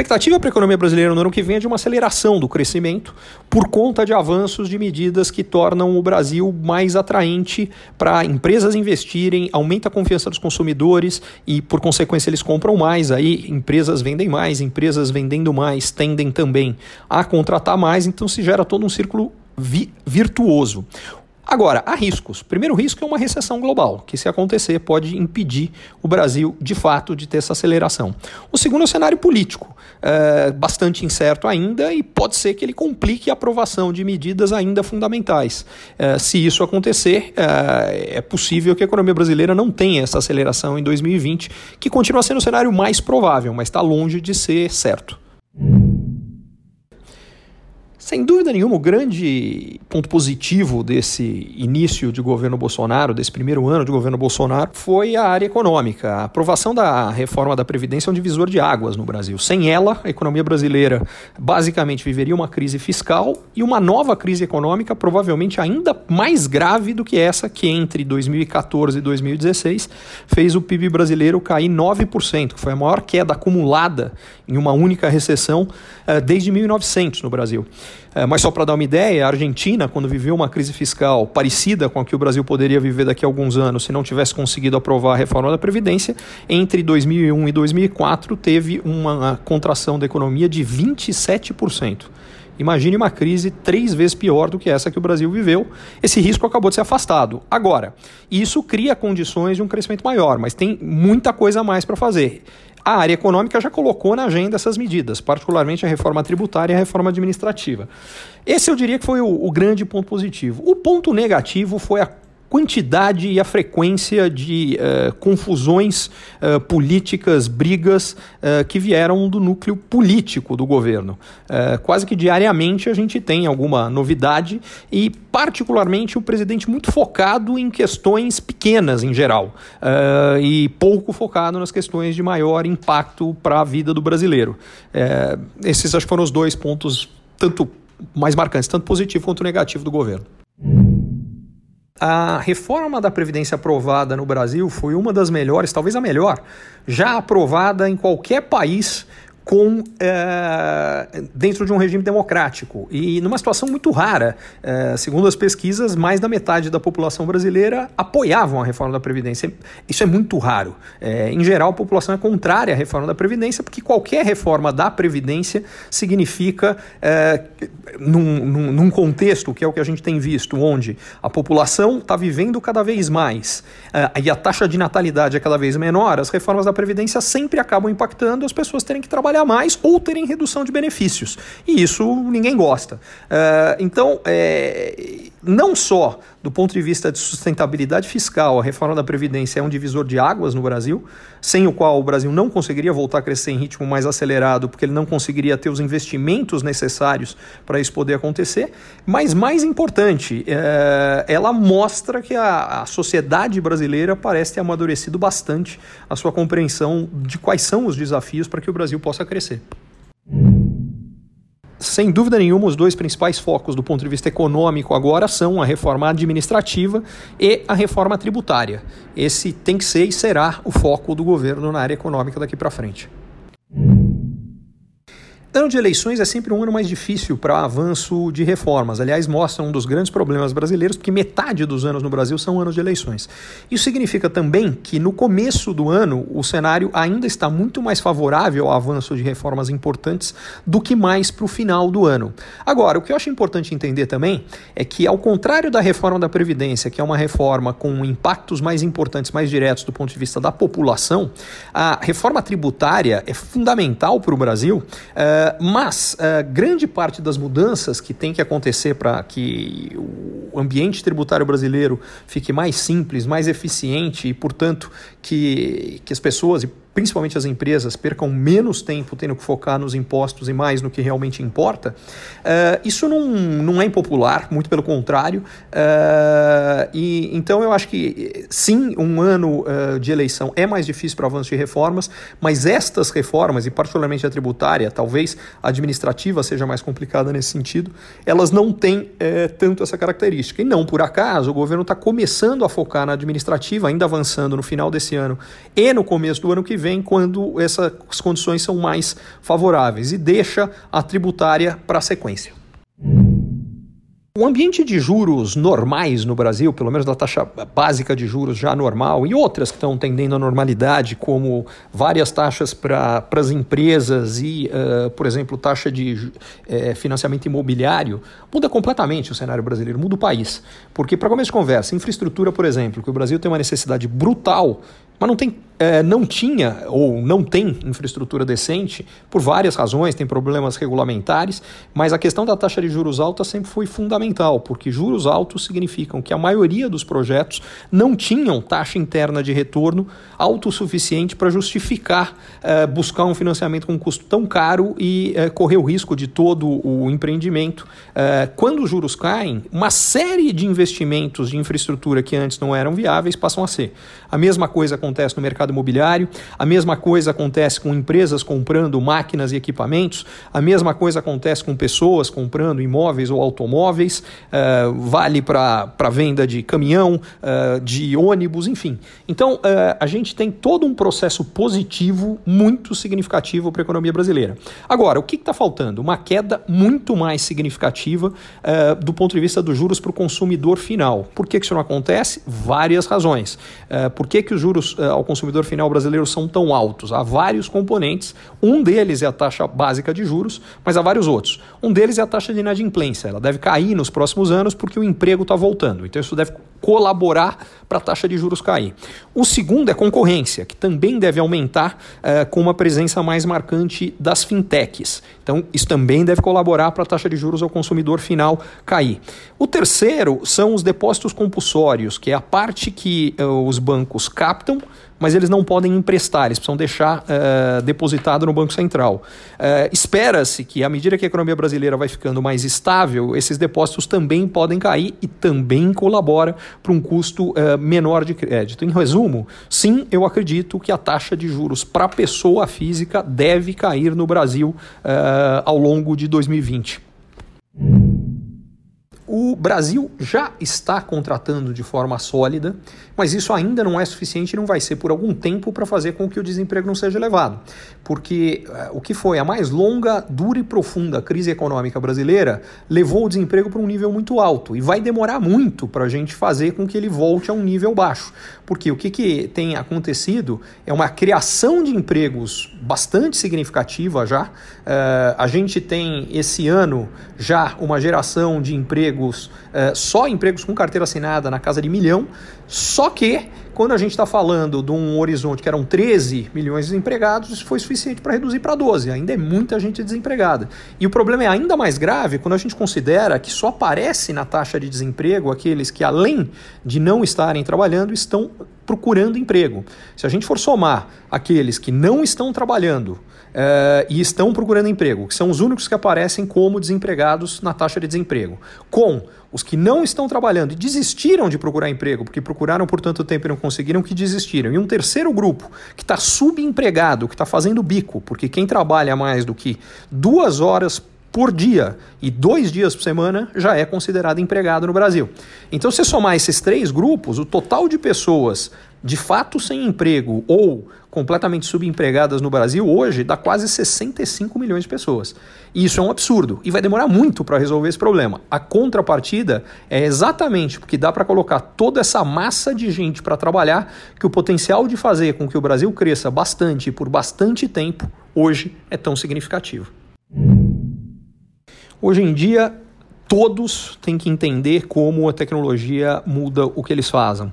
expectativa para a economia brasileira no ano que vem é de uma aceleração do crescimento por conta de avanços de medidas que tornam o Brasil mais atraente para empresas investirem, aumenta a confiança dos consumidores e, por consequência, eles compram mais. Aí empresas vendem mais, empresas vendendo mais tendem também a contratar mais, então se gera todo um círculo vi virtuoso. Agora, há riscos. Primeiro risco é uma recessão global, que se acontecer pode impedir o Brasil, de fato, de ter essa aceleração. O segundo é o cenário político, é, bastante incerto ainda e pode ser que ele complique a aprovação de medidas ainda fundamentais. É, se isso acontecer, é, é possível que a economia brasileira não tenha essa aceleração em 2020, que continua sendo o cenário mais provável, mas está longe de ser certo. Sem dúvida nenhuma, o grande ponto positivo desse início de governo Bolsonaro, desse primeiro ano de governo Bolsonaro, foi a área econômica. A aprovação da reforma da Previdência é um divisor de águas no Brasil. Sem ela, a economia brasileira basicamente viveria uma crise fiscal e uma nova crise econômica, provavelmente ainda mais grave do que essa, que entre 2014 e 2016 fez o PIB brasileiro cair 9%, que foi a maior queda acumulada em uma única recessão uh, desde 1900 no Brasil. É, mas só para dar uma ideia, a Argentina, quando viveu uma crise fiscal parecida com a que o Brasil poderia viver daqui a alguns anos se não tivesse conseguido aprovar a reforma da Previdência, entre 2001 e 2004 teve uma contração da economia de 27%. Imagine uma crise três vezes pior do que essa que o Brasil viveu. Esse risco acabou de ser afastado. Agora, isso cria condições de um crescimento maior, mas tem muita coisa a mais para fazer. A área econômica já colocou na agenda essas medidas, particularmente a reforma tributária e a reforma administrativa. Esse eu diria que foi o, o grande ponto positivo. O ponto negativo foi a quantidade e a frequência de uh, confusões uh, políticas, brigas uh, que vieram do núcleo político do governo. quase que diariamente a gente tem alguma novidade e, particularmente, o presidente muito focado em questões pequenas em geral e pouco focado nas questões de maior impacto para a vida do brasileiro. esses acho que foram os dois pontos, tanto mais marcantes, tanto positivo quanto negativo do governo. A reforma da Previdência aprovada no Brasil foi uma das melhores, talvez a melhor, já aprovada em qualquer país com é, dentro de um regime democrático e numa situação muito rara, é, segundo as pesquisas, mais da metade da população brasileira apoiavam a reforma da previdência. Isso é muito raro. É, em geral, a população é contrária à reforma da previdência porque qualquer reforma da previdência significa num, num, num, contexto que é o que a gente tem visto, onde a população está vivendo cada vez mais e a taxa de natalidade é cada vez menor, as reformas da previdência sempre acabam impactando as pessoas terem que trabalhar trabalhar mais ou terem redução de benefícios. E isso ninguém gosta. Uh, então, é, não só do ponto de vista de sustentabilidade fiscal, a reforma da Previdência é um divisor de águas no Brasil, sem o qual o Brasil não conseguiria voltar a crescer em ritmo mais acelerado, porque ele não conseguiria ter os investimentos necessários para isso poder acontecer. Mas, mais importante, é, ela mostra que a, a sociedade brasileira parece ter amadurecido bastante a sua compreensão de quais são os desafios para que o Brasil possa crescer sem dúvida nenhuma, os dois principais focos do ponto de vista econômico agora são a reforma administrativa e a reforma tributária. Esse tem que ser e será o foco do governo na área econômica daqui para frente. Ano de eleições é sempre um ano mais difícil para avanço de reformas. Aliás, mostra um dos grandes problemas brasileiros, porque metade dos anos no Brasil são anos de eleições. Isso significa também que no começo do ano o cenário ainda está muito mais favorável ao avanço de reformas importantes do que mais para o final do ano. Agora, o que eu acho importante entender também é que, ao contrário da reforma da Previdência, que é uma reforma com impactos mais importantes, mais diretos do ponto de vista da população, a reforma tributária é fundamental para o Brasil. Uh, mas uh, grande parte das mudanças que tem que acontecer para que o ambiente tributário brasileiro fique mais simples, mais eficiente e, portanto, que, que as pessoas, e principalmente as empresas, percam menos tempo tendo que focar nos impostos e mais no que realmente importa, uh, isso não, não é impopular, muito pelo contrário. Uh, e Então eu acho que sim, um ano uh, de eleição é mais difícil para avanço de reformas, mas estas reformas, e particularmente a tributária, talvez a administrativa seja mais complicada nesse sentido, elas não têm tanto essa característica. E não por acaso, o governo está começando a focar na administrativa, ainda avançando no final desse ano e no começo do ano que vem vem quando essas condições são mais favoráveis e deixa a tributária para a sequência. O ambiente de juros normais no Brasil, pelo menos da taxa básica de juros já normal, e outras que estão tendendo à normalidade, como várias taxas para as empresas e, uh, por exemplo, taxa de uh, financiamento imobiliário, muda completamente o cenário brasileiro, muda o país. Porque, para começo de conversa, infraestrutura, por exemplo, que o Brasil tem uma necessidade brutal mas não, tem, é, não tinha ou não tem infraestrutura decente por várias razões, tem problemas regulamentares, mas a questão da taxa de juros alta sempre foi fundamental, porque juros altos significam que a maioria dos projetos não tinham taxa interna de retorno autossuficiente para justificar é, buscar um financiamento com um custo tão caro e é, correr o risco de todo o empreendimento. É, quando os juros caem, uma série de investimentos de infraestrutura que antes não eram viáveis passam a ser. A mesma coisa com acontece no mercado imobiliário, a mesma coisa acontece com empresas comprando máquinas e equipamentos, a mesma coisa acontece com pessoas comprando imóveis ou automóveis, uh, vale para venda de caminhão, uh, de ônibus, enfim. Então, uh, a gente tem todo um processo positivo muito significativo para a economia brasileira. Agora, o que está faltando? Uma queda muito mais significativa do ponto de vista dos juros para o consumidor final. Por que, que isso não acontece? Várias razões. por que, que os juros ao consumidor final brasileiro são tão altos? Há vários componentes. Um deles é a taxa básica de juros, mas há vários outros. Um deles é a taxa de inadimplência. Ela deve cair nos próximos anos porque o emprego está voltando. Então, isso deve colaborar para a taxa de juros cair. O segundo é concorrência, que também deve aumentar uh, com uma presença mais marcante das fintechs. Então, isso também deve colaborar para a taxa de juros ao consumidor final cair. O terceiro são os depósitos compulsórios, que é a parte que uh, os bancos captam mas eles não podem emprestar, eles precisam deixar uh, depositado no Banco Central. Uh, Espera-se que, à medida que a economia brasileira vai ficando mais estável, esses depósitos também podem cair e também colabora para um custo uh, menor de crédito. Em resumo, sim, eu acredito que a taxa de juros para pessoa física deve cair no Brasil ao longo de 2020. O Brasil já está contratando de forma sólida, mas isso ainda não é suficiente e não vai ser por algum tempo para fazer com que o desemprego não seja elevado. Porque uh, o que foi a mais longa, dura e profunda crise econômica brasileira levou o desemprego para um nível muito alto e vai demorar muito para a gente fazer com que ele volte a um nível baixo. Porque o que, que tem acontecido é uma criação de empregos bastante significativa já. Uh, a gente tem esse ano já uma geração de empregos empregos, é, só empregos com carteira assinada na casa de milhão, só que quando a gente está falando de um horizonte que eram 13 milhões de desempregados, isso foi suficiente para reduzir para 12. Ainda é muita gente desempregada. E o problema é ainda mais grave quando a gente considera que só aparece na taxa de desemprego aqueles que, além de não estarem trabalhando, estão procurando emprego. Se a gente for somar aqueles que não estão trabalhando uh, e estão procurando emprego, que são os únicos que aparecem como desempregados na taxa de desemprego, com os que não estão trabalhando e desistiram de procurar emprego, porque procuraram por tanto tempo e não conseguiram, que desistiram. E um terceiro grupo que está subempregado, que está fazendo bico, porque quem trabalha mais do que duas horas por dia e dois dias por semana já é considerado empregado no Brasil. Então, se somar esses três grupos, o total de pessoas de fato sem emprego ou completamente subempregadas no Brasil hoje dá quase 65 milhões de pessoas. E isso é um absurdo e vai demorar muito para resolver esse problema. A contrapartida é exatamente porque dá para colocar toda essa massa de gente para trabalhar que o potencial de fazer com que o Brasil cresça bastante por bastante tempo hoje é tão significativo. Hoje em dia, todos têm que entender como a tecnologia muda o que eles fazem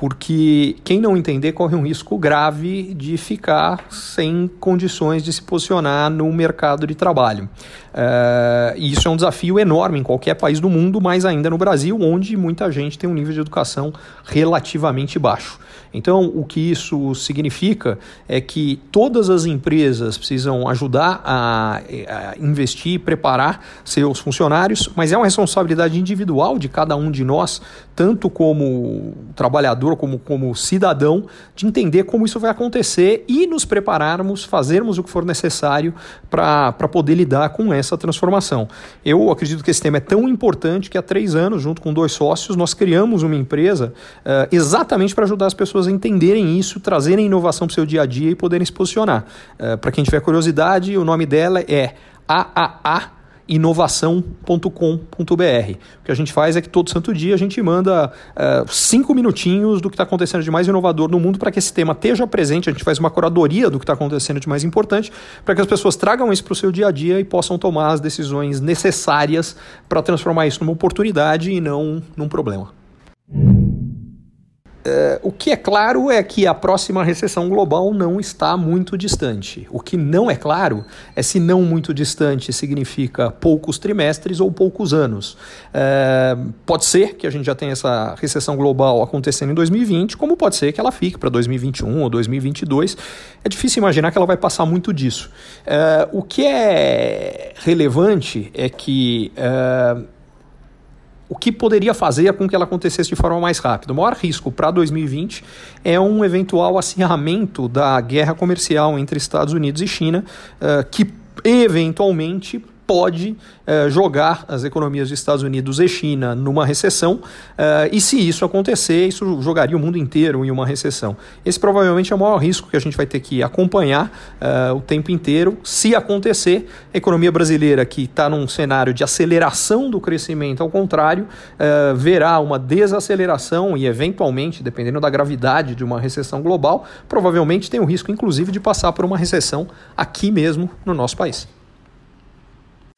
porque quem não entender corre um risco grave de ficar sem condições de se posicionar no mercado de trabalho. Uh, e isso é um desafio enorme em qualquer país do mundo, mas ainda no Brasil, onde muita gente tem um nível de educação relativamente baixo. Então, o que isso significa é que todas as empresas precisam ajudar a, a investir, preparar seus funcionários, mas é uma responsabilidade individual de cada um de nós, tanto como trabalhador como, como cidadão, de entender como isso vai acontecer e nos prepararmos, fazermos o que for necessário para poder lidar com essa transformação. Eu acredito que esse tema é tão importante que há três anos, junto com dois sócios, nós criamos uma empresa uh, exatamente para ajudar as pessoas a entenderem isso, trazerem inovação para o seu dia a dia e poderem se posicionar. Uh, para quem tiver curiosidade, o nome dela é AAA inovação.com.br. O que a gente faz é que todo santo dia a gente manda uh, cinco minutinhos do que está acontecendo de mais inovador no mundo para que esse tema esteja presente. A gente faz uma curadoria do que está acontecendo de mais importante para que as pessoas tragam isso para o seu dia a dia e possam tomar as decisões necessárias para transformar isso numa oportunidade e não num problema. Uh, o que é claro é que a próxima recessão global não está muito distante. O que não é claro é se não muito distante significa poucos trimestres ou poucos anos. Uh, pode ser que a gente já tenha essa recessão global acontecendo em 2020, como pode ser que ela fique para 2021 ou 2022. É difícil imaginar que ela vai passar muito disso. Uh, o que é relevante é que o que poderia fazer com que ela acontecesse de forma mais rápida. O maior risco para 2020 é um eventual acirramento da guerra comercial entre Estados Unidos e China, uh, que eventualmente pode uh, jogar as economias dos Estados Unidos e China numa recessão, uh, e se isso acontecer, isso jogaria o mundo inteiro em uma recessão. Esse provavelmente é o maior risco que a gente vai ter que acompanhar uh, o tempo inteiro. Se acontecer, a economia brasileira, que está num cenário de aceleração do crescimento, ao contrário, verá uma desaceleração e, eventualmente, dependendo da gravidade de uma recessão global, provavelmente tem o risco, inclusive, de passar por uma recessão aqui mesmo no nosso país.